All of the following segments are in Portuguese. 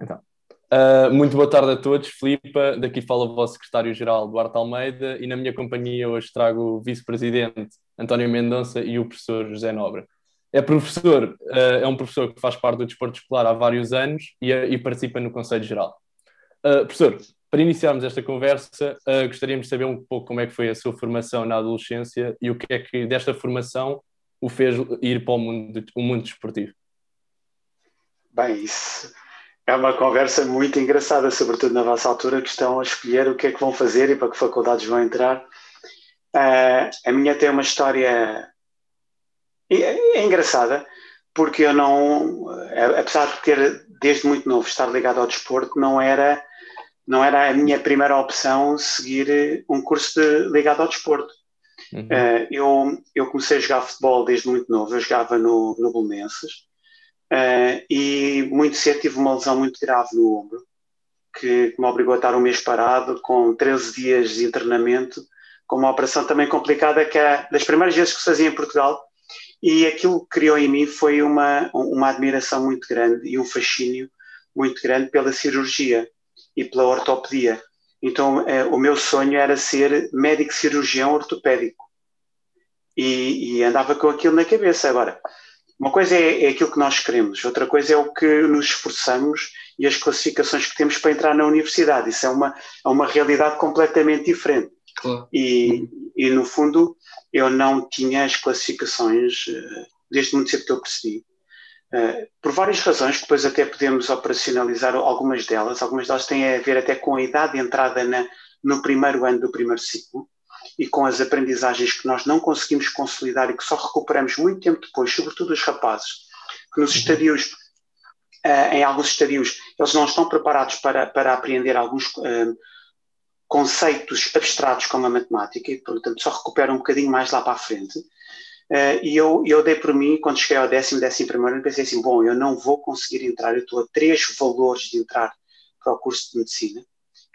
Então, uh, muito boa tarde a todos. Filipa, daqui fala o vosso secretário-geral Duarte Almeida e na minha companhia hoje trago o vice-presidente António Mendonça e o professor José Nobre. É professor, uh, é um professor que faz parte do desporto escolar há vários anos e, e participa no Conselho Geral. professor, para iniciarmos esta conversa, gostaríamos de saber um pouco como é que foi a sua formação na adolescência e o que é que desta formação o fez ir para o mundo, o mundo desportivo. Bem, isso é uma conversa muito engraçada, sobretudo na vossa altura, que estão a escolher o que é que vão fazer e para que faculdades vão entrar. Uh, a minha tem uma história é, é engraçada, porque eu não, apesar de ter desde muito novo estar ligado ao desporto, não era não era a minha primeira opção seguir um curso de, ligado ao desporto. Uhum. Uh, eu, eu comecei a jogar futebol desde muito novo, eu jogava no, no Bolonenses, Uh, e muito cedo tive uma lesão muito grave no ombro, que, me obrigou a estar um mês parado, com 13 dias de internamento, com uma operação também complicada, que é das primeiras vezes que fazia em Portugal, e aquilo que criou em mim foi uma, uma admiração muito grande e um fascínio muito grande pela cirurgia e pela ortopedia. Então, eh, o meu sonho era ser médico cirurgião ortopédico. E, e andava com aquilo na cabeça. Agora, uma coisa é, é, aquilo que nós queremos, outra coisa é o que nos esforçamos e as classificações que temos para entrar na universidade. Isso é uma, é uma realidade completamente diferente. Claro. E, e, no fundo, eu não tinha as classificações eh, desde muito cedo que eu percebi. Uh, por várias razões, depois até podemos operacionalizar algumas delas. Algumas delas têm a ver até com a idade de entrada na, no primeiro ano do primeiro ciclo e com as aprendizagens que nós não conseguimos consolidar e que só recuperamos muito tempo depois, sobretudo os rapazes, que nos uhum. estadios, uh, em alguns estadios, eles não estão preparados para, para aprender alguns uh, conceitos abstratos como a matemática e, portanto, só recuperam um bocadinho mais lá para a frente. Uh, e eu, eu dei por mim, quando cheguei ao décimo, décimo primeiro, pensei assim, bom, eu não vou conseguir entrar, eu estou a três valores de entrar para o curso de medicina,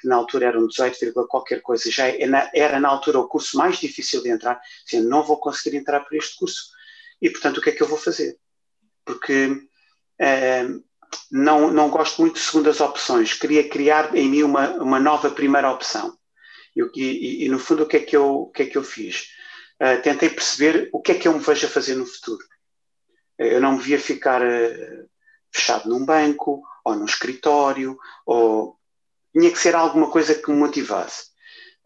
que na altura eram 18, qualquer coisa, já era na altura o curso mais difícil de entrar, assim, não vou conseguir entrar para este curso. E, portanto, o que é que eu vou fazer? Porque eh, não, não gosto muito de segundas opções, queria criar em mim uma, uma nova primeira opção. E, e, no fundo, o que é que eu, o que é que eu fiz? Uh, tentei perceber o que é que eu me vejo a fazer no futuro. Eu não me via ficar uh, fechado num banco, ou num escritório, ou tinha que ser alguma coisa que me motivasse.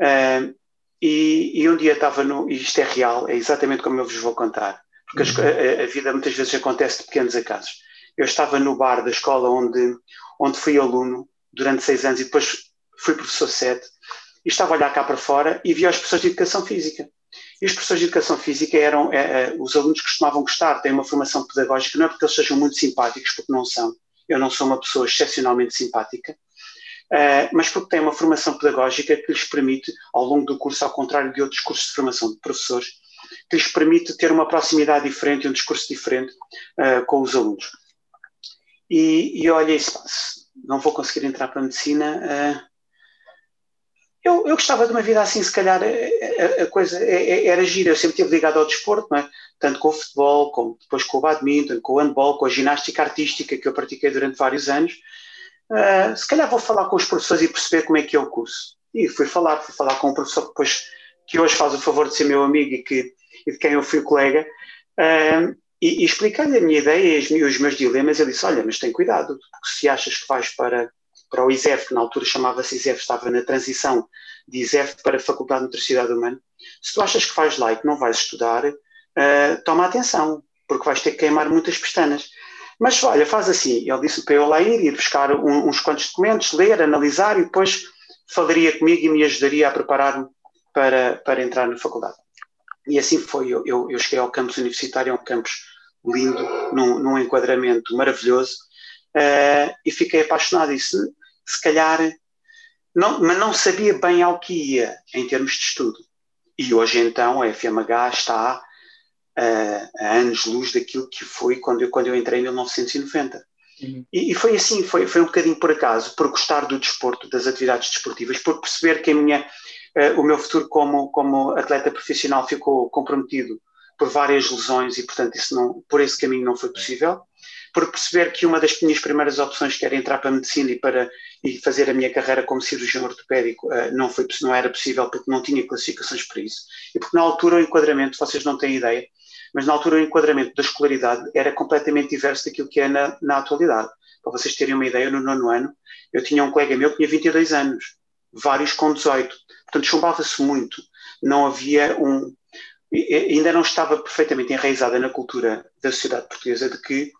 Uh, e, e, um dia estava no. E isto é real, é exatamente como eu vos vou contar, porque a, a, vida muitas vezes acontece de pequenos acasos. Eu estava no bar da escola onde, onde fui aluno durante seis anos e depois fui professor sete, e estava a olhar cá para fora e vi os professores de educação física. E os professores de educação física eram é, é, os alunos costumavam gostar, têm uma formação pedagógica, não é porque eles sejam muito simpáticos, porque não são. Eu não sou uma pessoa excepcionalmente simpática, Uh, mas porque tem uma formação pedagógica que lhes permite, ao longo do curso, ao contrário de outros cursos de formação de professores, que lhes permite ter uma proximidade diferente e um discurso diferente uh, com os alunos. E, e olha, não vou conseguir entrar para a medicina. Uh, eu, eu, gostava de uma vida assim, se calhar a, a coisa era gira. Eu sempre estive ligado ao desporto, é? tanto com o futebol, como depois com o badminton, com o handball, com a ginástica artística que eu pratiquei durante vários anos uh, se calhar vou falar com os professores e perceber como é que é o curso. E fui falar, fui falar com um professor que, depois, que hoje faz o favor de ser meu amigo e, que, e de quem eu fui colega, uh, e, e expliquei-lhe a minha ideia e os meus dilemas. Ele disse: Olha, mas tem cuidado, porque se achas que vais para, para o ISEF, que na altura chamava-se ISEF, estava na transição de ISEF para a Faculdade de Nutricidade Humana, se tu achas que vais lá e que não vais estudar, uh, toma atenção, porque vais ter que queimar muitas pestanas. Mas olha, faz assim. Ele disse para eu lá ir, ir buscar um, uns quantos documentos, ler, analisar e depois falaria comigo e me ajudaria a preparar-me para, para entrar na faculdade. E assim foi. Eu, eu, eu cheguei ao campus universitário, é um campus lindo, num, num enquadramento maravilhoso, uh, e fiquei apaixonado. E se, se calhar, não, mas não sabia bem ao que ia em termos de estudo. E hoje então a FMH está a, a anos-luz daquilo que foi quando eu, quando eu entrei em 1990. Uhum. E, e, foi assim, foi, foi um bocadinho por acaso, por gostar do desporto, das atividades desportivas, por perceber que a minha, uh, o meu futuro como, como atleta profissional ficou comprometido por várias lesões e, portanto, isso não, por esse caminho não foi possível. por perceber que uma das minhas primeiras opções, que era entrar para a medicina e, para, e fazer a minha carreira como cirurgião ortopédico, uh, não, foi, não era possível porque não tinha classificações para isso. E porque na altura o enquadramento, vocês não têm ideia, mas na altura o enquadramento da escolaridade era completamente diverso daquilo que é na, na atualidade. Para vocês terem uma ideia, no nono ano, eu tinha um colega meu que tinha 22 anos, vários com 18. Portanto, chumbava-se muito. Não havia um. Ainda não estava perfeitamente enraizada na cultura da sociedade portuguesa de que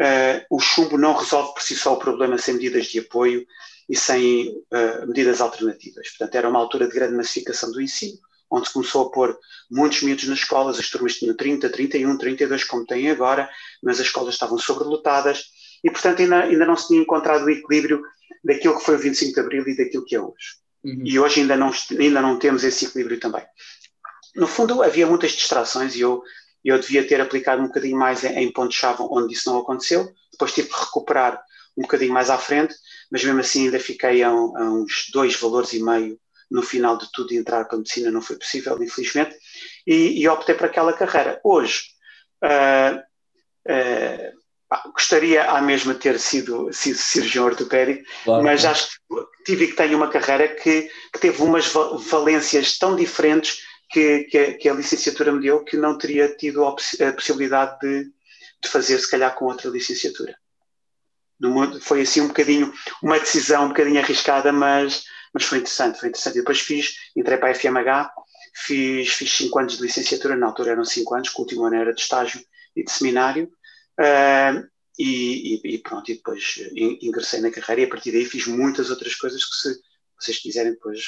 uh, o chumbo não resolve por si só o problema sem medidas de apoio e sem uh, medidas alternativas. Portanto, era uma altura de grande massificação do ensino, onde se começou a pôr muitos miúdos nas escolas, as turmas tinham 30, 31, 32, como têm agora, mas as escolas estavam sobrelotadas e, portanto, ainda, ainda não se tinha encontrado o equilíbrio daquilo que foi o 25 de Abril e daquilo que é hoje. Uhum. E hoje ainda não, ainda não temos esse equilíbrio também. No fundo, havia muitas distrações e eu, eu devia ter aplicado um bocadinho mais em, em pontos-chave onde isso não aconteceu. Depois tive que recuperar um bocadinho mais à frente, mas mesmo assim ainda fiquei a, a uns dois valores e meio no final de tudo entrar para a medicina não foi possível, infelizmente, e, e optei por aquela carreira. Hoje, uh, uh, gostaria à mesma ter sido, sido cirurgião ortopédico, claro. mas acho que tive que tenho uma carreira que, que teve umas valências tão diferentes que, que, a, que, a, licenciatura me deu que não teria tido a, a possibilidade de, de, fazer, se calhar, com outra licenciatura. Mundo, foi assim um bocadinho, uma decisão um bocadinho arriscada, mas, mas foi interessante, foi interessante. E depois fiz, entrei para a FMH, fiz, fiz cinco anos de licenciatura, na altura eram cinco anos, que o último ano era de estágio e de seminário, Uh, e, e, e, pronto, e depois ingressei na carreira e a partir daí fiz muitas outras coisas que se vocês quiserem depois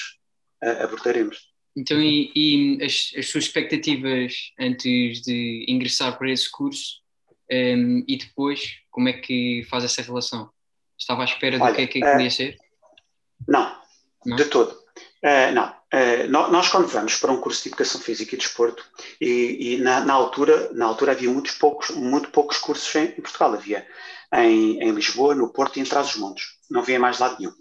uh, abordaremos. Então, e, e as, as, suas expectativas antes de ingressar para esse curso um, e depois, como é que faz essa relação? Estava à espera Olha, do que é que uh, queria ser? Não, não, de todo. Uh, não, uh, nós quando vamos para um curso de Educação Física e Desporto, e, e na, na, altura, na altura havia muitos poucos, muito poucos cursos em, em Portugal, havia em, em, Lisboa, no Porto e em Trás-os-Montes, não havia mais lado nenhum.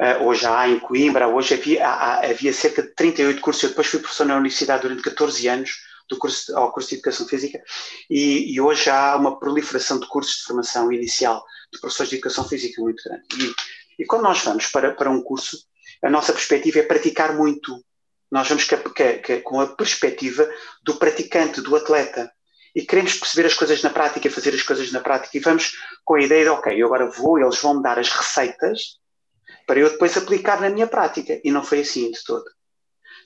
Uh, hoje há em Coimbra, hoje havia, há, havia cerca de 38 cursos, eu depois fui professor na universidade durante 14 anos, do curso, ao curso de Educação Física, e, e, hoje há uma proliferação de cursos de formação inicial de professores de Educação Física muito grande. E, e quando nós vamos para, para um curso, a nossa perspectiva é praticar muito. Nós vamos com a perspectiva do praticante, do atleta. E queremos perceber as coisas na prática, fazer as coisas na prática. E vamos com a ideia de, ok, eu agora vou, eles vão me dar as receitas para eu depois aplicar na minha prática. E não foi assim de todo.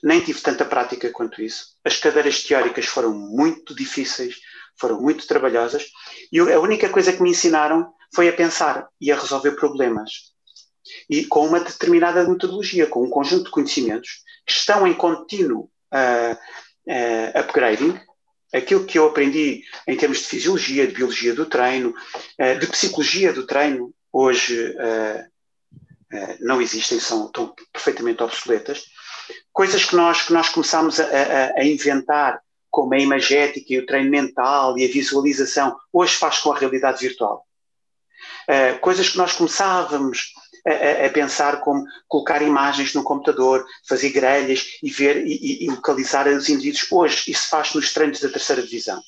Nem tive tanta prática quanto isso. As cadeiras teóricas foram muito difíceis, foram muito trabalhosas. E a única coisa que me ensinaram foi a pensar e a resolver problemas e com uma determinada metodologia, com um conjunto de conhecimentos que estão em contínuo uh, uh, upgrading. Aquilo que eu aprendi em termos de fisiologia, de biologia do treino, uh, de psicologia do treino, hoje não existem, são, perfeitamente obsoletas. Coisas que nós, que nós começámos a, a, a inventar, como a imagética e o treino mental e a visualização, hoje faz com a realidade virtual. Uh, coisas que nós começávamos a, a, pensar como colocar imagens no computador, fazer grelhas e ver e, e, localizar os indivíduos. Hoje isso faz nos treinos da terceira divisão.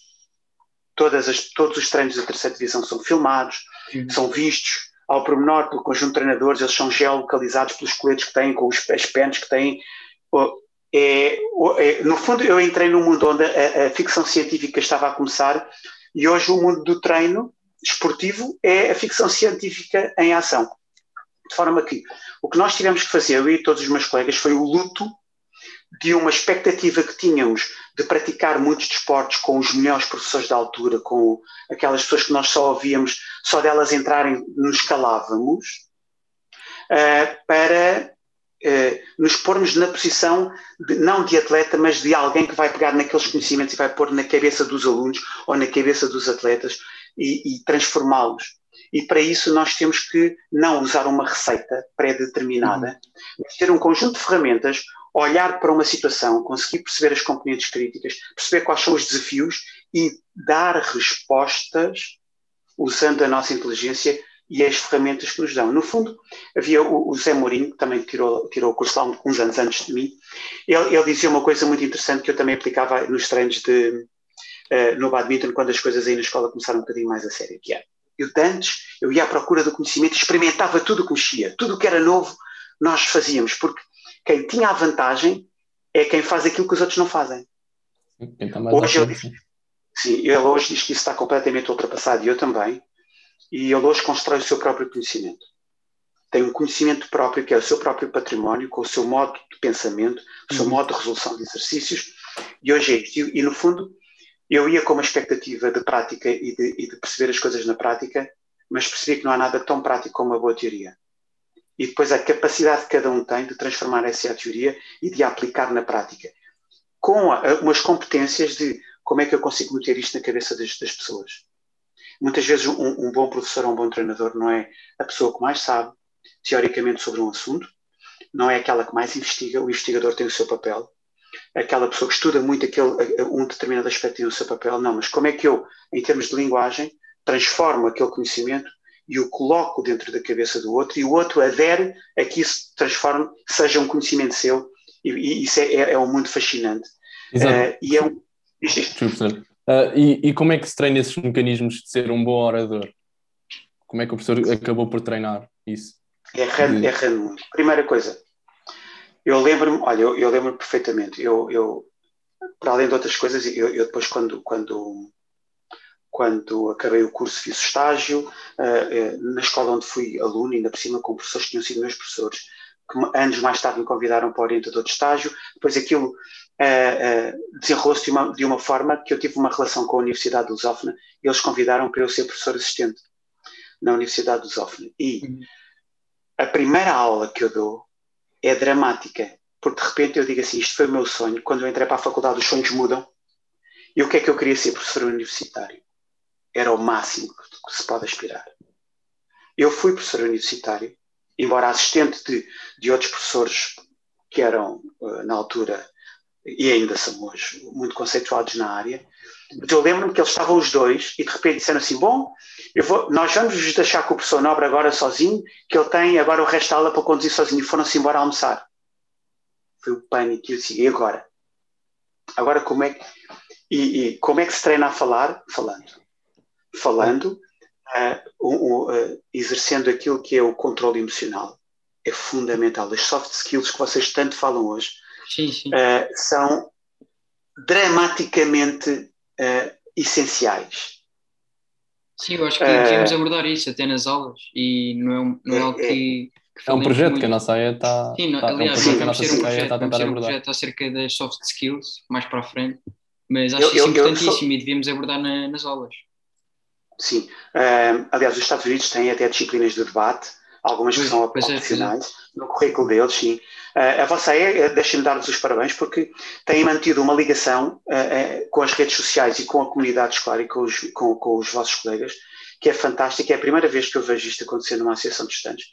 As, todos os treinos da terceira divisão são filmados, uhum. são vistos ao pormenor pelo conjunto de treinadores, eles são geolocalizados pelos coletes que têm, com os, as pens que têm. É, é, no fundo, eu entrei num mundo onde a, a ficção científica estava a começar e hoje o mundo do treino esportivo é a ficção científica em ação. De forma que o que nós tivemos que fazer, eu e todos os meus colegas, foi o luto de uma expectativa que tínhamos de praticar muitos desportos com os melhores professores da altura, com aquelas pessoas que nós só ouvíamos, só delas entrarem nos calávamos, uh, para uh, nos pormos na posição, de, não de atleta, mas de alguém que vai pegar naqueles conhecimentos e vai pôr na cabeça dos alunos ou na cabeça dos atletas e, e transformá-los. E para isso nós temos que não usar uma receita pré-determinada, uhum. mas ter um conjunto de ferramentas, olhar para uma situação, conseguir perceber as componentes críticas, perceber quais são os desafios e dar respostas usando a nossa inteligência e as ferramentas que nos dão. No fundo, havia o, o Zé Mourinho, que também tirou, tirou o curso lá uns anos antes de mim, ele, ele, dizia uma coisa muito interessante que eu também aplicava nos treinos de, uh, no badminton, quando as coisas aí na escola começaram um bocadinho mais a sério, que é Eu de antes, eu ia à procura do conhecimento, experimentava tudo o que mexia, tudo o que era novo, nós fazíamos, porque quem tinha a vantagem é quem faz aquilo que os outros não fazem. Hoje ele, sim, ele hoje diz que isso está completamente ultrapassado e eu também. E ele hoje constrói o seu próprio conhecimento. Tem um conhecimento próprio, que é o seu próprio património, com o seu modo de pensamento, o seu uhum. modo de resolução de exercícios. E hoje é isto. E, e, no fundo, eu ia com uma expectativa de prática e de, e de perceber as coisas na prática, mas percebi que não há nada tão prático como uma boa teoria. E depois a capacidade que cada um tem de transformar essa teoria e de a aplicar na prática. Com a, umas competências de como é que eu consigo meter isto na cabeça das, das pessoas. Muitas vezes um, um, bom professor ou um bom treinador não é a pessoa que mais sabe, teoricamente, sobre um assunto, não é aquela que mais investiga, o investigador tem o seu papel, aquela pessoa que estuda muito aquele, um determinado aspecto tem o seu papel, não, mas como é que eu, em termos de linguagem, transformo aquele conhecimento e o coloco dentro da cabeça do outro e o outro adere a que isso transforme, seja um conhecimento seu e, e isso é, é, é, um mundo fascinante. Exato. Uh, e é um... Uh, e, e, como é que se treina esses mecanismos de ser um bom orador? Como é que o professor acabou por treinar isso? Errando, de... errando muito. Primeira coisa, eu lembro-me, olha, eu, eu lembro-me perfeitamente, eu, eu, para além de outras coisas, eu, eu depois quando, quando quando acabei o curso fiz estágio, uh, uh, na escola onde fui aluno, ainda por cima com professores que tinham sido meus professores, que anos mais tarde me convidaram para orientador de estágio, depois aquilo uh, desenrolou-se de uma, de uma forma que eu tive uma relação com a Universidade de Lusófona e eles convidaram para eu ser professor assistente na Universidade de Lusófona. E uhum. a primeira aula que eu dou é dramática, porque de repente eu digo assim, isto foi o meu sonho, quando eu entrei para a faculdade os sonhos mudam, e o que é que eu queria ser professor universitário? era o máximo que se pode aspirar. Eu fui professor universitário, embora assistente de, de outros professores que eram, eh, na altura, e ainda são hoje, muito conceituados na área, mas eu lembro-me que eles estavam os dois e de repente disseram assim: Bom, vou, nós vamos vos deixar com o professor Nobre agora sozinho, que ele tem agora o resto da aula para conduzir sozinho. E foram-se embora almoçar. Foi o pânico. E eu disse: E agora? Agora como é que. E, e como é que se treina a falar? Falando falando, uh, uh, exercendo aquilo que é o controle emocional. É fundamental. As soft skills que vocês tanto falam hoje sim, sim. Uh, são dramaticamente essenciais. Sim, eu acho que devíamos abordar isso até nas aulas e não é, não é algo que. que é um projeto muito. que a nossa AE está. Sim, tá, aliás, é um projeto a nossa um projeto, está a tentar abordar. um projeto acerca das soft skills, mais para a frente, mas acho eu, isso eu, importantíssimo eu sou... e devíamos abordar na, nas aulas. Sim. Uh, aliás, os Estados Unidos têm até disciplinas de debate, algumas que são é, opcionais, é, no currículo deles, sim. Uh, a vossa é, deixem-me dar-vos os parabéns, porque têm mantido uma ligação uh, com as redes sociais e com a comunidade escolar e com os, com, com os vossos colegas, que é fantástica. É a primeira vez que eu vejo isto acontecer numa associação de estudantes.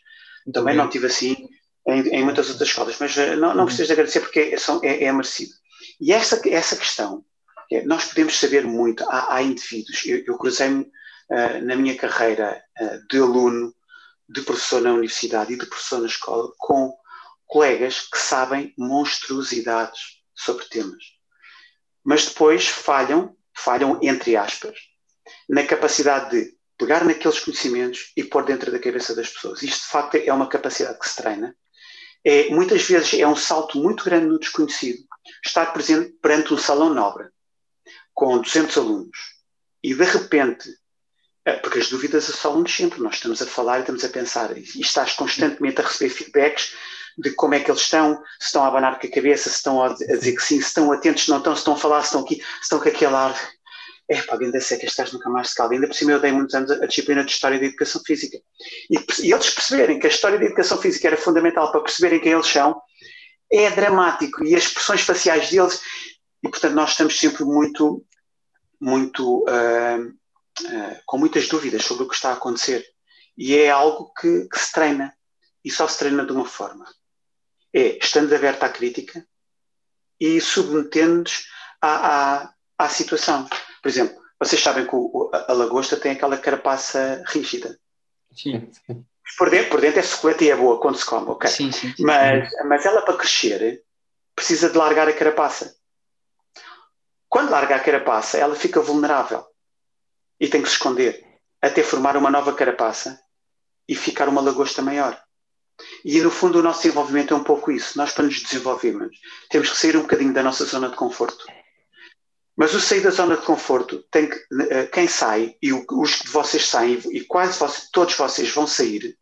Também não tive assim em, em muitas outras escolas, mas não, não uhum. precisas agradecer porque é, é, é merecido. E essa, essa questão, nós podemos saber muito, há, há indivíduos, eu, eu cruzei-me eh, na minha carreira uh, de aluno, de professor na universidade e de professor na escola, com colegas que sabem monstruosidades sobre temas. Mas depois falham, falham entre aspas, na capacidade de pegar naqueles conhecimentos e pôr dentro da cabeça das pessoas. Isto, de facto, é uma capacidade que se treina. É, muitas vezes é um salto muito grande no desconhecido. Estar presente perante um salão nobre, com 200 alunos, e de repente é, porque as dúvidas assolam-nos sempre. Nós estamos a falar e estamos a pensar e estás constantemente a receber feedbacks de como é que eles estão, se estão a abanar com a cabeça, se estão a dizer que sim, se estão atentos, se não estão, se estão a falar, se estão aqui, se estão com aquele ar. É, pá, ainda que estás nunca mais se. Ainda por cima eu dei muitos anos a disciplina de História da Educação Física. E, e eles perceberem que a História da Educação Física era fundamental para perceberem quem eles são, é dramático. E as expressões faciais deles, e portanto nós estamos sempre muito, muito... Uh, com muitas dúvidas sobre o que está a acontecer. E é algo que, que se treina. E só se treina de uma forma. É estando aberto à crítica e submetendo-nos à, à, à, situação. Por exemplo, vocês sabem que o, a lagosta tem aquela carapaça rígida. Sim. Por dentro, por dentro é suculenta e é boa quando se come, ok? Sim, sim, sim. Mas, mas ela para crescer precisa de largar a carapaça. Quando larga a carapaça, ela fica vulnerável e tem que se esconder. até formar uma nova carapaça e ficar uma lagosta maior. E no fundo o nosso desenvolvimento é um pouco isso. Nós, para nos desenvolvermos, temos que sair um bocadinho da nossa zona de conforto. Mas o sair da zona de conforto tem que, eh, quem sai, e os de vocês saem, e quase vocês, todos vocês vão sair,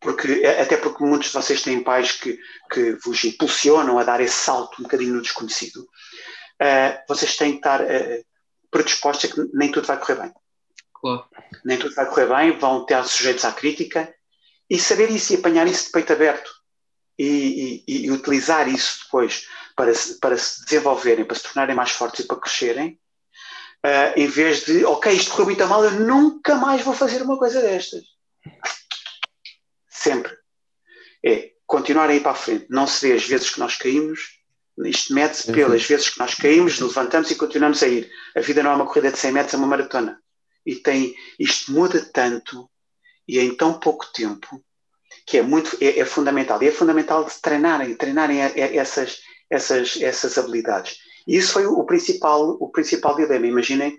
porque, eh, até porque muitos de vocês têm pais que, que vos impulsionam a dar esse salto um bocadinho no desconhecido, uh, vocês têm que estar uh, predispostos a que nem tudo vai correr bem. Claro. Nem tudo vai correr bem, vão ter sujeitos à crítica e saber isso e apanhar isso de peito aberto e, e, e utilizar isso depois para se, para se desenvolverem, para se tornarem mais fortes e para crescerem, uh, em vez de, ok, isto correu muito mal, eu nunca mais vou fazer uma coisa destas. Sempre. É continuar a ir para a frente. Não se vê as vezes que nós caímos, isto mede-se pelas vezes que nós caímos, levantamos e continuamos a ir. A vida não é uma corrida de 100 metros, é uma maratona. E tem, isto muda tanto e em tão pouco tempo que é muito é, é fundamental. E é fundamental treinarem, treinarem essas, essas, essas habilidades. E isso foi o principal, o principal dilema. Imaginem,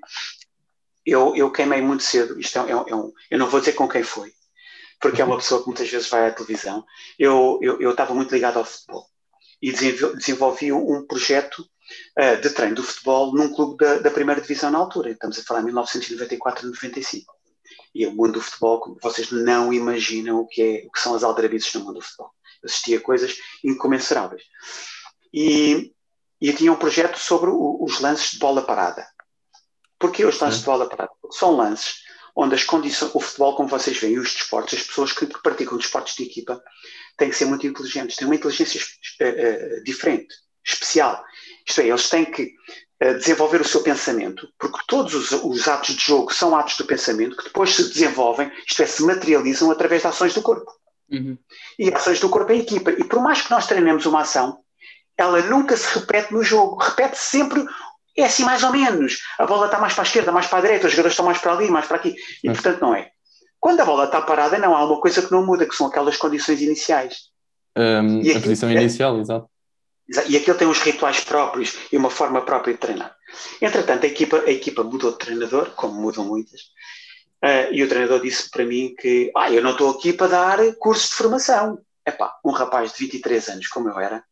eu, eu queimei muito cedo, isto é, é, é um, eu não vou dizer com quem foi, porque é uma pessoa que muitas vezes vai à televisão. Eu, eu, eu estava muito ligado ao futebol e desenvolvi um projeto uh, de treino do futebol num clube da, da, primeira divisão na altura. Estamos a falar em 1994 95. E o mundo do futebol, como vocês não imaginam o que, é, o que são as aldrabices no mundo do futebol. Eu assistia a coisas incomensuráveis. E, e tinha um projeto sobre o, os lances de bola parada. Porquê os lances de bola parada? Porque são lances onde as condições, o futebol, como vocês veem, os desportos, as pessoas que praticam desportos de equipa têm que ser muito inteligentes, têm uma inteligência uh, diferente, especial. Isto é, eles têm que uh, desenvolver o seu pensamento, porque todos os, os, atos de jogo são atos do pensamento que depois se desenvolvem, isto é, se materializam através de ações do corpo. Uhum. E ações do corpo em equipa. E por mais que nós treinemos uma ação, ela nunca se repete no jogo, repete sempre é assim mais ou menos. A bola está mais para a esquerda, mais para a direita, os jogadores estão mais para ali, mais para aqui. E hum. portanto não é. Quando a bola está parada, não há uma coisa que não muda, que são aquelas condições iniciais. Um, a posição é, inicial, exato. E aquilo tem uns rituais próprios e uma forma própria de treinar. Entretanto, a equipa, a equipa mudou de treinador, como mudam muitas, uh, e o treinador disse para mim que ah, eu não estou aqui para dar curso de formação. Epá, um rapaz de 23 anos, como eu era,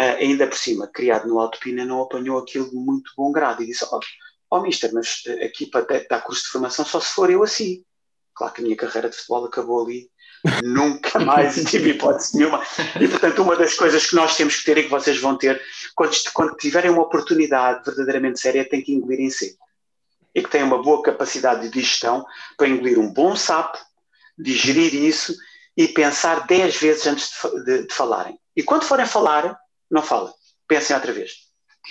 uh, ainda por cima, criado no Alto Pina, não apanhou aquilo de muito bom grado e disse: Ó, oh, oh, mister, mas aqui para dar curso de formação só se for eu assim. Claro que a minha carreira de futebol acabou ali, nunca mais tive hipótese nenhuma. E portanto, uma das coisas que nós temos que ter e que vocês vão ter, quando, quando tiverem uma oportunidade verdadeiramente séria, tem que engolir em seco. E que tenham uma boa capacidade de digestão para engolir um bom sapo, digerir isso e pensar dez vezes antes de, de, de falarem. E quando forem falar, não fala. Pensem outra vez.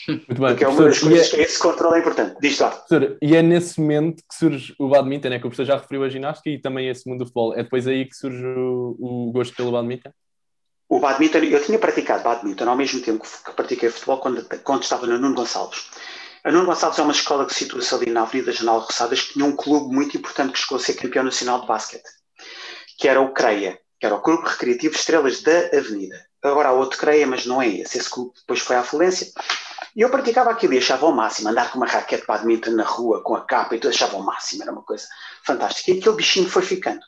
Muito bem. Porque é uma das coisas é... que esse controle é importante. Diz lá. E é nesse momento que surge o badminton, é que o professor já referiu a ginástica e também esse mundo do futebol. É depois aí que surge o, o gosto pelo badminton? O badminton, eu tinha praticado badminton ao mesmo tempo que pratiquei futebol quando, quando estava no Nuno Gonçalves. A Nuno Gonçalves é uma escola que situa-se ali na Avenida General Roçadas que tinha um clube muito importante que chegou a ser campeão nacional de basquete, que era o CREIA, que era o Clube Recreativo Estrelas da Avenida. Agora há outro CREA, mas não é esse. Esse clube depois foi à falência. E eu praticava aquilo e achava o máximo. Andar com uma raquete de badminton na rua, com a capa e tudo, achava o máximo. Era uma coisa fantástica. E aquele bichinho foi ficando.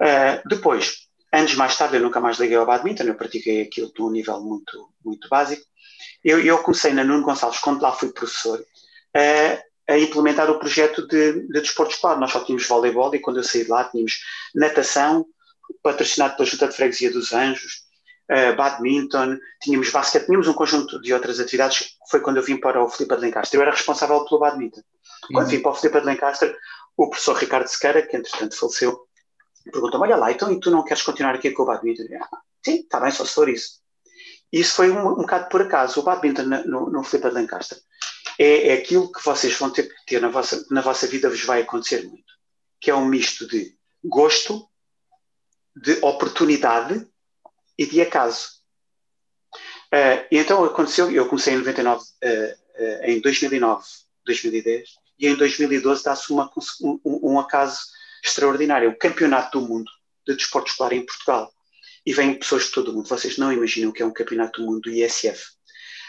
Uh, depois, anos mais tarde, eu nunca mais liguei ao badminton. Eu pratiquei aquilo de um nível muito, muito básico. Eu, eu comecei na Nuno Gonçalves, quando lá fui professor, uh, a implementar o projeto de, de desporto escolar. Nós só tínhamos voleibol e quando eu saí de lá tínhamos natação, patrocinado pela Junta de Freguesia dos Anjos, uh, badminton, tínhamos basquete, tínhamos um conjunto de outras atividades. Foi quando eu vim para o Filipe de Lencastre. Eu era responsável pelo badminton. Quando uhum. vim para o Filipe de Lencastre, o professor Ricardo Sequeira, que entretanto faleceu, perguntou-me: Olha lá, então e tu não queres continuar aqui com o badminton? Eu, ah, Sim, está bem, só se for isso. Isso foi um, um bocado por acaso. O badminton no, no Filipe de Lencastre é, é aquilo que vocês vão ter que ter na vossa, na vossa vida, vos vai acontecer muito, que é um misto de gosto, de oportunidade e de acaso. Uh, e então aconteceu, eu comecei em 99, uh, uh, em 2009, 2010, e em 2012 dá-se um, um, acaso extraordinário, o Campeonato do Mundo de Desporto Escolar em Portugal. E vêm pessoas de todo o mundo. Vocês não imaginam o que é um Campeonato do Mundo do ISF.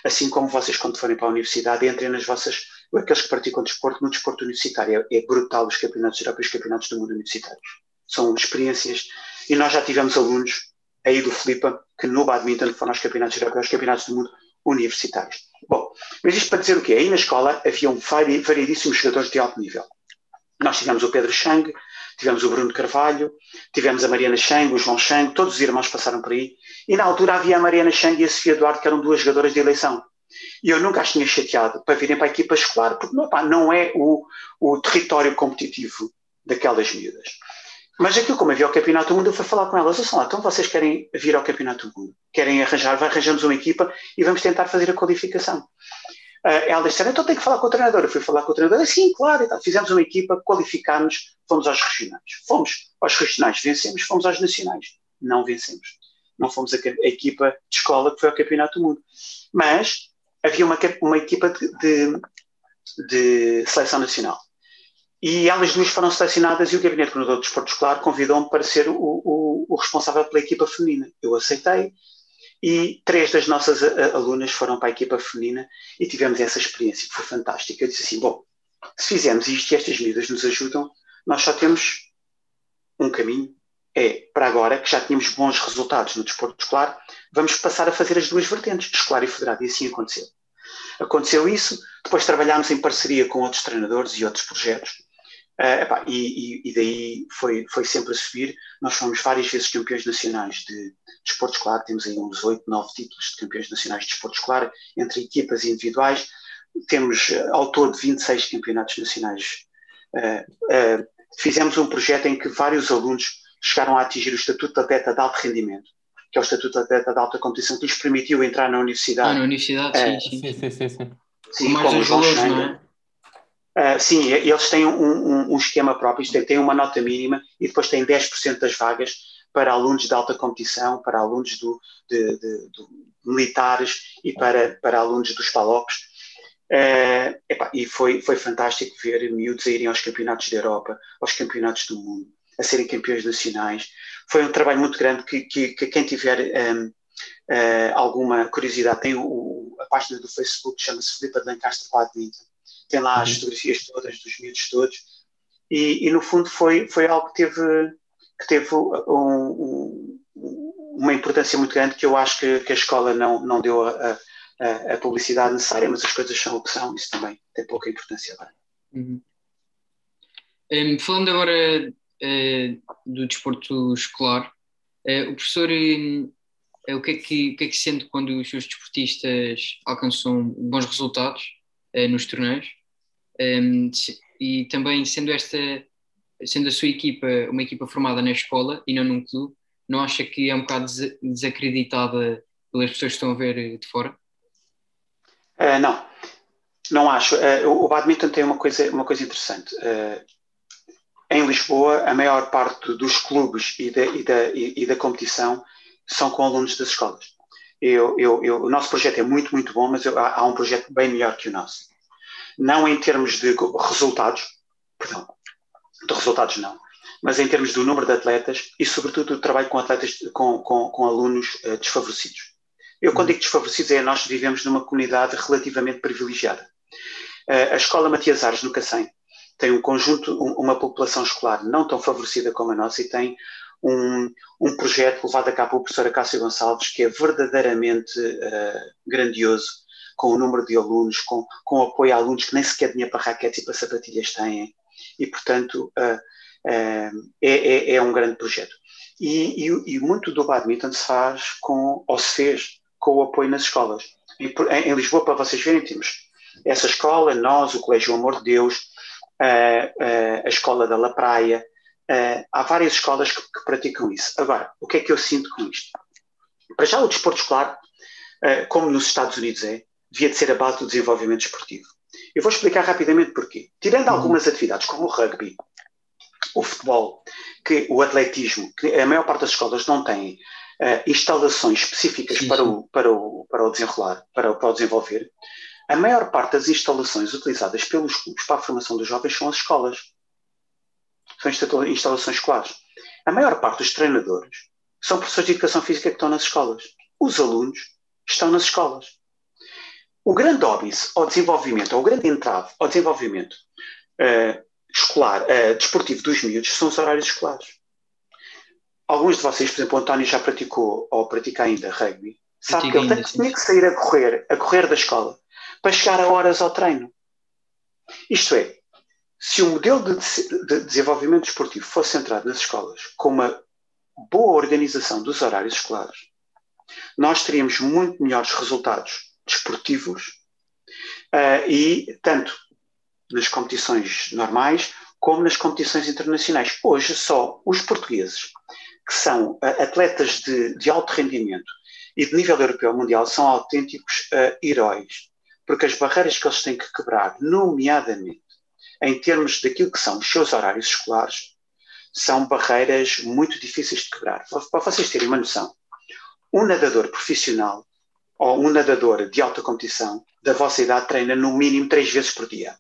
Assim como vocês, quando forem para a universidade, entrem nas vossas aqueles que praticam desporto, no desporto universitário é, é brutal os campeonatos europeus os campeonatos do mundo universitários. São experiências, e nós já tivemos alunos aí do Flipa que no badminton foram aos campeonatos europeus, campeonatos do mundo universitários. Bom, mas isto para dizer o quê? Aí na escola haviam vari, variedíssimos jogadores de alto nível. Nós tivemos o Pedro Chang, tivemos o Bruno Carvalho, tivemos a Mariana Chang, o João Chang, todos os irmãos passaram por aí. E na altura havia a Mariana Chang e a Sofia Duarte, que eram duas jogadoras de eleição. E eu nunca as tinha chateado para virem para a equipa escolar, porque pá, não é o, o território competitivo daquelas miúdas. Mas aquilo, como havia o Campeonato do Mundo, eu fui falar com elas. Olha lá, então vocês querem vir ao Campeonato do Mundo? Querem arranjar? Arranjamos uma equipa e vamos tentar fazer a qualificação. Uh, elas disseram, então tenho que falar com o treinador. Eu fui falar com o treinador. Sim, claro. Fizemos uma equipa, qualificámos, fomos aos regionais. Fomos aos regionais, vencemos, fomos aos nacionais. Não vencemos. Não fomos a, a equipa de escola que foi ao Campeonato do Mundo. Mas havia uma, uma equipa de, de, de seleção nacional. E elas duas foram selecionadas e o Gabinete Coordenador de Desporto Escolar convidou-me para ser o, o, o, responsável pela equipa feminina. Eu aceitei e três das nossas alunas foram para a equipa feminina e tivemos essa experiência, que foi fantástica. Eu disse assim, bom, se fizermos isto e estas medidas nos ajudam, nós só temos um caminho, é para agora, que já tínhamos bons resultados no desporto escolar, vamos passar a fazer as duas vertentes, escolar e federado, e assim aconteceu. Aconteceu isso, depois trabalhámos em parceria com outros treinadores e outros projetos, Uh, epá, e, e, e, daí foi, foi sempre a subir. Nós fomos várias vezes campeões nacionais de, de esporte escolar, temos aí uns 8, 9 títulos de campeões nacionais de esporte escolar, entre equipas e individuais. Temos uh, ao todo 26 campeonatos nacionais. Uh, fizemos um projeto em que vários alunos chegaram a atingir o estatuto de atleta de alto rendimento, que é o estatuto de atleta de alta competição, que lhes permitiu entrar na universidade. Ah, na universidade, sim, sim. sim, sim, sim. sim. sim como, como valores, não é? Uh, sim, eles têm um, um, um esquema próprio, têm, têm uma nota mínima e depois têm 10% das vagas para alunos de alta competição, para alunos do, de, de, de militares e para, para alunos dos PALOPs. Uh, epá, e foi, foi fantástico ver miúdos a irem aos campeonatos da Europa, aos campeonatos do mundo, a serem campeões nacionais. Foi um trabalho muito grande que, que, que quem tiver um, uh, ah, alguma curiosidade tem o, a página do Facebook, chama-se Filipe de Lancaster Badminton tem lá as fotografias todas dos miúdos todos, e, e, no fundo foi, foi algo que teve, que teve um, um, uma importância muito grande que eu acho que, que a escola não, não deu a, a, a, publicidade necessária, mas as coisas são o que são, isso também tem pouca importância. Uhum. Um, falando agora uh, do desporto escolar, uh, o professor uh, o, que é que, o que é que sente quando os seus desportistas alcançam bons resultados nos torneios? Um, e também sendo esta, sendo a sua equipa uma equipa formada na escola e não num clube, não acha que é um bocado desacreditada pelas pessoas que estão a ver de fora? Uh, não, não acho. Uh, o badminton tem uma coisa, uma coisa interessante. Uh, em Lisboa, a maior parte dos clubes e da, e da, e da competição são com alunos das escolas. Eu, eu, eu, o nosso projeto é muito, muito bom, mas há, há um projeto bem melhor que o nosso não em termos de resultados, perdão, de resultados não, mas em termos do número de atletas e, sobretudo, do trabalho com atletas, com, com, com alunos uh, desfavorecidos. Eu, quando digo desfavorecidos, é nós vivemos numa comunidade relativamente privilegiada. Uh, a Escola Matias Ares, no Cacém, tem um conjunto, um, uma população escolar não tão favorecida como a nossa e tem um, um projeto levado a cabo pela professora Cássia Gonçalves que é verdadeiramente uh, grandioso com o número de alunos, com, com apoio a alunos que nem sequer dinheiro para raquetes e para sapatilhas têm. E, portanto, uh, uh, é, é, é, um grande projeto. E, e, e, muito do badminton se faz com, ou se fez com o apoio nas escolas. Em, em Lisboa, para vocês verem, temos essa escola, nós, o Colégio Amor de Deus, uh, a Escola da La Praia, há várias escolas que, que, praticam isso. Agora, o que é que eu sinto com isto? Para já, o desporto escolar, como nos Estados Unidos é, devia de ser a base do desenvolvimento esportivo. Eu vou explicar rapidamente porquê. Tirando uhum. algumas atividades, como o rugby, o futebol, que o atletismo, que a maior parte das escolas não têm uh, instalações específicas sim, para, O, para, o, para o desenrolar, para, para o desenvolver, a maior parte das instalações utilizadas pelos clubes para a formação dos jovens são as escolas. São instalações escolares. A maior parte dos treinadores são professores de educação física que estão nas escolas. Os alunos estão nas escolas. o grande óbice ao desenvolvimento, ou o grande entrave ao desenvolvimento uh, escolar, uh, desportivo dos miúdos são os horários escolares. Alguns de vocês, por exemplo, o António já praticou ou pratica ainda rugby, sabe que ele ainda, tinha que sair a correr, a correr da escola, para chegar a horas ao treino. Isto é, se o modelo de, de desenvolvimento desportivo fosse centrado nas escolas com uma boa organização dos horários escolares, nós teríamos muito melhores resultados desportivos uh, e tanto nas competições normais como nas competições internacionais. Hoje só os portugueses que são uh, atletas de, de, alto rendimento e de nível europeu mundial são autênticos uh, heróis, porque as barreiras que eles têm que quebrar, nomeadamente em termos daquilo que são os seus horários escolares, são barreiras muito difíceis de quebrar. Para vocês terem uma noção, um nadador profissional ou um nadador de alta competição da vossa idade treina no mínimo três vezes por dia.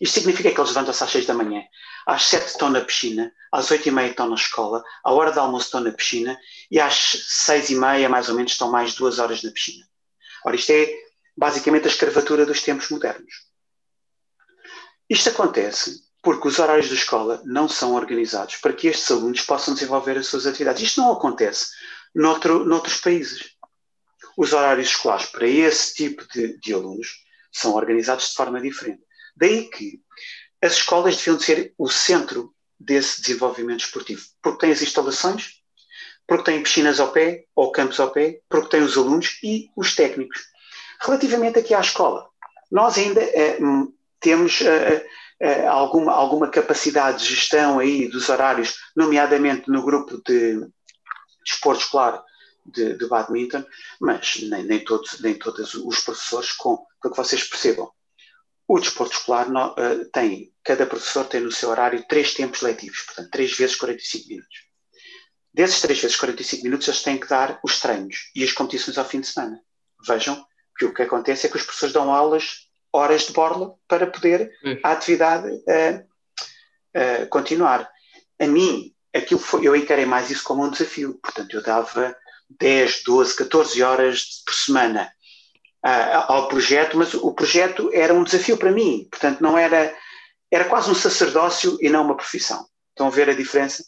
Isto significa que eles levantam-se às seis da manhã, às sete estão na piscina, às oito e meia estão na escola, à hora do almoço estão na piscina e às seis e meia, mais ou menos, estão mais duas horas na piscina. Ora, isto é basicamente a escravatura dos tempos modernos. Isto acontece porque os horários da escola não são organizados para que estes alunos possam desenvolver as suas atividades. Isto não acontece noutro, noutros países. Os horários escolares para esse tipo de, de alunos são organizados de forma diferente. Daí que as escolas deviam ser o centro desse desenvolvimento esportivo, porque têm as instalações, porque têm piscinas ao pé, ou campos ao pé, porque têm os alunos e os técnicos. Relativamente aqui à escola, nós ainda eh, temos eh, alguma, alguma capacidade de gestão aí dos horários, nomeadamente no grupo de desporto escolar de, de badminton, mas nem, nem, todos, nem todos os professores, com, para que vocês percebam, o desporto escolar no, uh, tem, cada professor tem no seu horário três tempos letivos, portanto, três vezes 45 minutos. Desses três vezes 45 minutos, eles têm que dar os treinos e as competições ao fim de semana. Vejam que o que acontece é que os professores dão aulas, horas de borla, para poder a atividade uh, uh, continuar. A mim, aquilo foi, eu encarei mais isso como um desafio. Portanto, eu dava 10, 12, 14 horas por semana ao projeto, mas o projeto era um desafio para mim. Portanto, não era. Era quase um sacerdócio e não uma profissão. Estão a ver a diferença?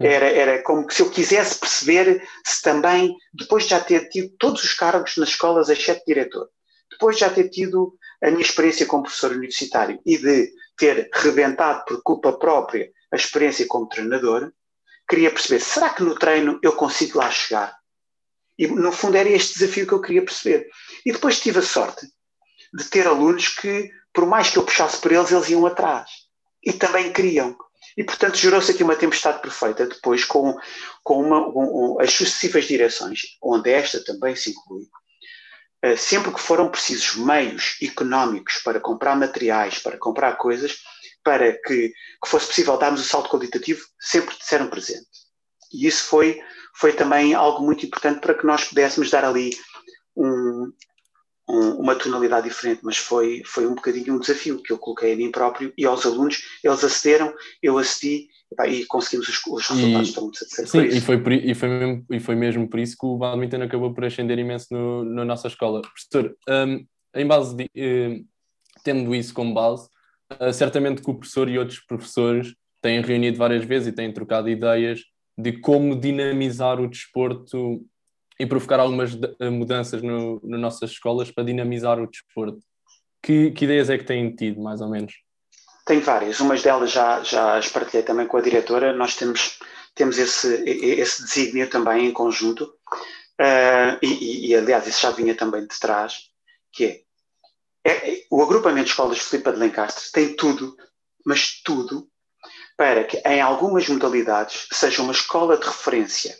Era, era como que se eu quisesse perceber se também, depois de já ter tido todos os cargos nas escolas, exceto diretor, depois de já ter tido a minha experiência como professor universitário e de ter rebentado por culpa própria a experiência como treinador, queria perceber, será que no treino eu consigo lá chegar? E no fundo era este desafio que eu queria perceber. E depois tive a sorte de ter alunos que, por mais que eu puxasse por eles, eles iam atrás. E também queriam. E, portanto, gerou-se aqui uma tempestade perfeita depois com, com, uma, com as sucessivas direções, onde esta também se inclui. Eh, sempre que foram precisos meios económicos para comprar materiais, para comprar coisas, para que, que fosse possível darmos o salto qualitativo, sempre disseram presente. E isso foi, foi também algo muito importante para que nós pudéssemos dar ali um, um, uma tonalidade diferente, mas foi, foi um bocadinho um desafio que eu coloquei a mim próprio e aos alunos, eles acederam, eu acedi e conseguimos os, os resultados. Satisfeito Sim, e foi, por, e, foi mesmo, e foi mesmo por isso que o badminton acabou por ascender imenso no, na nossa escola. Professor, um, em base de, uh, tendo isso como base, uh, certamente que o professor e outros professores têm reunido várias vezes e têm trocado ideias de como dinamizar o desporto e provocar algumas eh, mudanças no, nas nossas escolas para dinamizar o desporto. Que, que, ideias é que têm tido, mais ou menos? Tenho várias. Umas delas já, já as partilhei também com a diretora. Nós temos, temos esse, esse desígnio também em conjunto. Uh, e, e, aliás, isso já vinha também de trás, que é é, o agrupamento de escolas Filipe de Lencastre tem tudo, mas tudo, para que em algumas modalidades seja uma escola de referência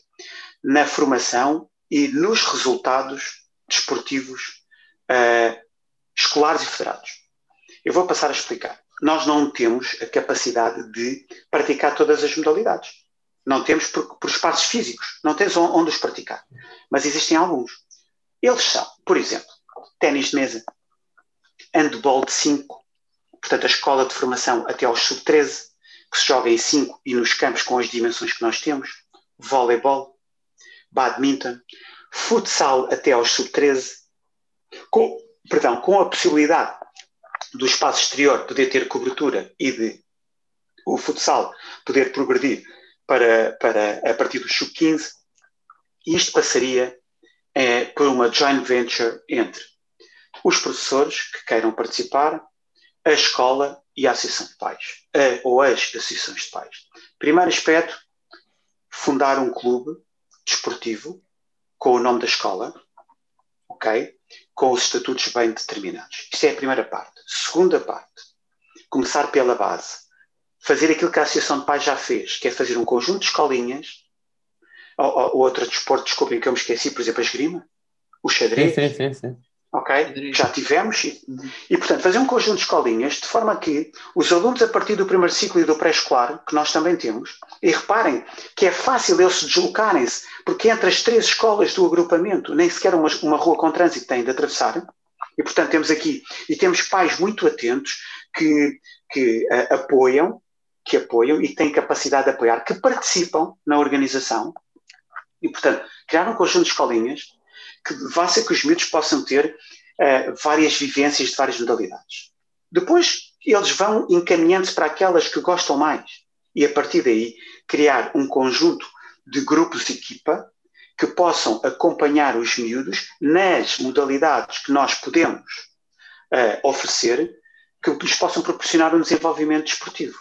na formação e nos resultados desportivos uh, escolares e federados. Eu vou passar a explicar. Nós não temos a capacidade de praticar todas as modalidades. Não temos por, por espaços físicos, não temos onde os praticar. Mas existem alguns. Eles são, por exemplo, ténis de mesa, handball de 5, portanto a escola de formação até aos sub-13, que se joga em 5 e nos campos com as dimensões que nós temos, voleibol, badminton, futsal até aos sub-13, com, perdão, com a possibilidade do espaço exterior poder ter cobertura e de o futsal poder progredir para, para a partir do sub-15, isto passaria é, por uma joint venture entre os professores que queiram participar, a escola e a associação de pais, a, ou as associações de pais. Primeiro aspecto, fundar um clube desportivo com o nome da escola, ok? Com os estatutos bem determinados. Isto é a primeira parte. Segunda parte, começar pela base. Fazer aquilo que a Associação de Pais já fez, que é fazer um conjunto de escolinhas, ou, ou outro desporto, desculpem que eu me esqueci, por exemplo, a esgrima, o xadrez. Sim, sim, sim. Ok? Já tivemos. E, e, portanto, fazer um conjunto de escolinhas de forma que os alunos, a partir do primeiro ciclo e do pré-escolar, que nós também temos, e reparem que é fácil eles deslocarem-se, porque entre as três escolas do agrupamento, nem sequer uma, uma rua com trânsito têm de atravessar. E, portanto, temos aqui, e temos pais muito atentos que, que uh, apoiam, que apoiam e têm capacidade de apoiar, que participam na organização. E, portanto, criar um conjunto de escolinhas que vá ser que os miúdos possam ter uh, várias vivências de várias modalidades. Depois, eles vão encaminhando-se para aquelas que gostam mais e, a partir daí, criar um conjunto de grupos de equipa que possam acompanhar os miúdos nas modalidades que nós podemos uh, oferecer, que lhes possam proporcionar um desenvolvimento desportivo.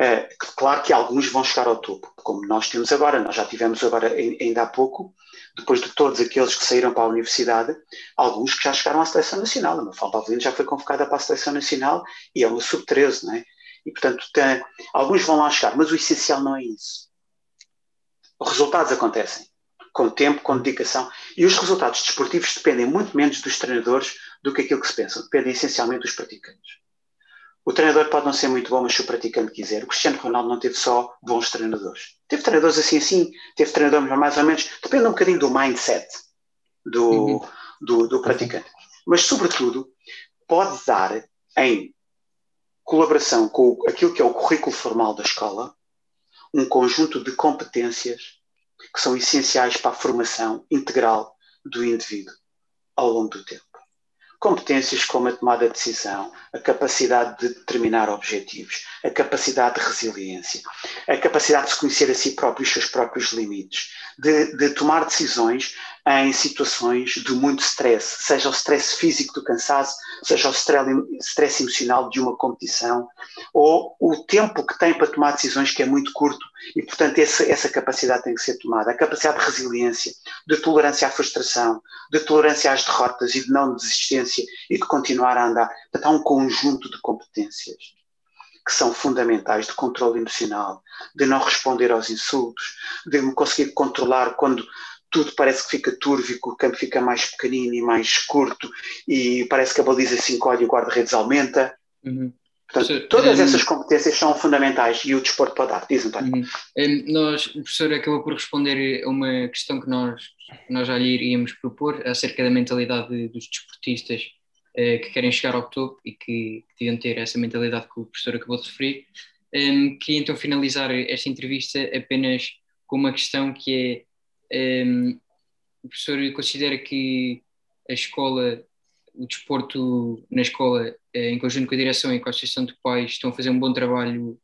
Uh, claro que alguns vão chegar ao topo, como nós temos agora. Nós já tivemos agora, ainda há pouco, depois de todos aqueles que saíram para a universidade, alguns que já chegaram à seleção nacional. A Mafalda Alvelino já foi convocada para a seleção nacional e é uma sub-13, não é? E, portanto, tem, alguns vão lá chegar, mas o essencial não é isso. Os resultados acontecem com tempo, com dedicação, e os resultados desportivos dependem muito menos dos treinadores do que aquilo que se pensa, dependem essencialmente dos praticantes. O treinador pode não ser muito bom, mas se o praticante quiser. O Cristiano Ronaldo não teve só bons treinadores. Teve treinadores assim assim, teve treinadores mais ou menos. Depende um bocadinho do mindset do, uhum. do, do praticante. Mas, sobretudo, pode dar em colaboração com aquilo que é o currículo formal da escola um conjunto de competências que são essenciais para a formação integral do indivíduo ao longo do tempo. Competências como a tomada de decisão, a capacidade de determinar objetivos, a capacidade de resiliência, a capacidade de se conhecer a si próprio e os seus próprios limites, de, de tomar decisões em situações de muito stress, seja o stress físico do cansaço, seja o stress emocional de uma competição, ou o tempo que tem para tomar decisões que é muito curto e, portanto, essa, essa capacidade tem que ser tomada. A capacidade de resiliência, de tolerância à frustração, de tolerância às derrotas e de não desistência e de continuar a andar. Portanto, há um conjunto de competências que são fundamentais de controle emocional, de não responder aos insultos, de me conseguir controlar quando tudo parece que fica que o campo fica mais pequenino e mais curto e parece que a baliza se encolhe e o guarda-redes aumenta. Uhum. Portanto, todas essas competências são fundamentais e o desporto pode dar. Diz, António. Uhum. Um, nós, o professor acabou por responder a uma questão que nós, nós já lhe iríamos propor acerca da mentalidade dos desportistas uh, que querem chegar ao topo e que, que deviam ter essa mentalidade que o professor acabou de referir. Um, queria então finalizar esta entrevista apenas com uma questão que é um, o professor considera que a escola, o desporto na escola, eh, em conjunto com a direção e com a associação de pais, estão a fazer um bom trabalho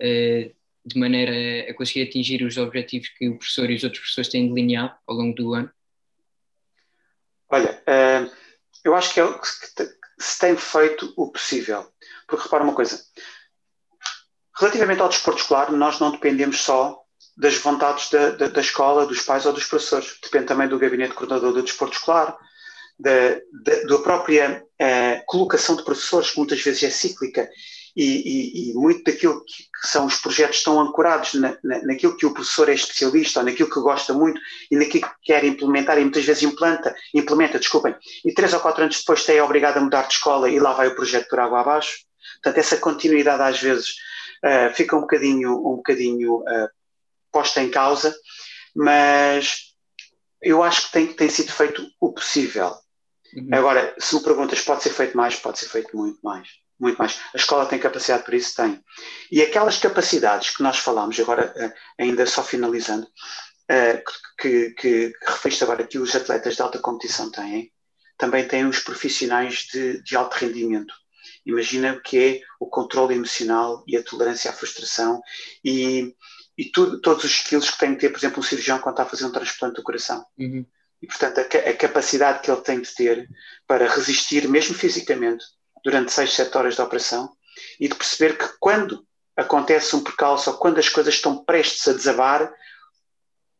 uh, de maneira a conseguir atingir os objetivos que o professor e os outros professores têm delineado ao longo do ano? Olha, uh, eu acho que, é, que se tem feito o possível. Porque repara uma coisa, relativamente ao desporto escolar, nós não dependemos só das vontades da, da, da, escola, dos pais ou dos professores. Depende também do gabinete coordenador do desporto escolar, da, da, da própria uh, colocação de professores, que muitas vezes é cíclica, e, e, e muito daquilo que, que, são os projetos estão ancorados na, na, naquilo que o professor é especialista, ou naquilo que gosta muito, e naquilo que quer implementar, e muitas vezes implanta, implementa, desculpem, e três ou quatro anos depois é obrigado a mudar de escola e lá vai o projeto por água abaixo. Portanto, essa continuidade às vezes uh, fica um bocadinho, um bocadinho uh, posta em causa, mas eu acho que tem, tem sido feito o possível. Uhum. Agora, se me perguntas, pode ser feito mais? Pode ser feito muito mais. Muito mais. A escola tem capacidade para isso? Tem. E aquelas capacidades que nós falamos, agora eh, ainda só finalizando, eh, que, que, que referiste agora que os atletas de alta competição têm, também tem os profissionais de, de alto rendimento. Imagina o que é o controle emocional e a tolerância à frustração e, e tudo, todos os skills que tem que ter, por exemplo, um cirurgião quando está a fazer um transplante do coração. Uhum. E, portanto, a, a, capacidade que ele tem de ter para resistir, mesmo fisicamente, durante 6, 7 horas de operação e de perceber que quando acontece um percalço ou quando as coisas estão prestes a desabar,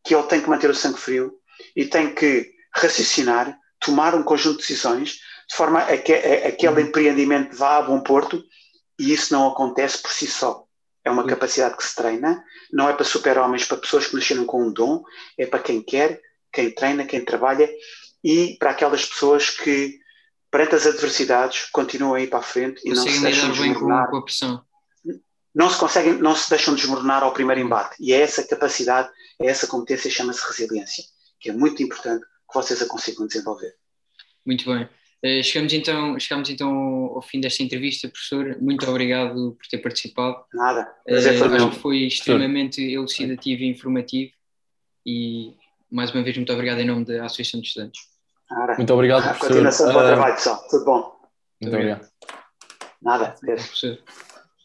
que ele tem que manter o sangue frio e tem que raciocinar, tomar um conjunto de decisões de forma a que a, aquele uhum. empreendimento vá a bom porto e isso não acontece por si só. É uma capacidade que se treina, não é para super-homens, para pessoas que nasceram com um dom, é para quem quer, quem treina, quem trabalha e para aquelas pessoas que, perante as adversidades, continuam a ir para a frente e não se deixam desmoronar. Com a pressão. Não se conseguem, não se deixam desmoronar ao primeiro embate. E é essa capacidade, é essa competência, chama-se resiliência, que é muito importante que vocês a consigam desenvolver. Muito bem. Uh, chegamos, então, chegamos então ao fim desta entrevista, professor. Muito obrigado por ter participado. Nada. Uh, acho que foi extremamente elucidativo e informativo. E mais uma vez, muito obrigado em nome da Associação de Estudantes. Nada. Muito obrigado, professor. Continuação do uh, trabalho, pessoal. Tudo bom. Muito obrigado. Nada. Professor.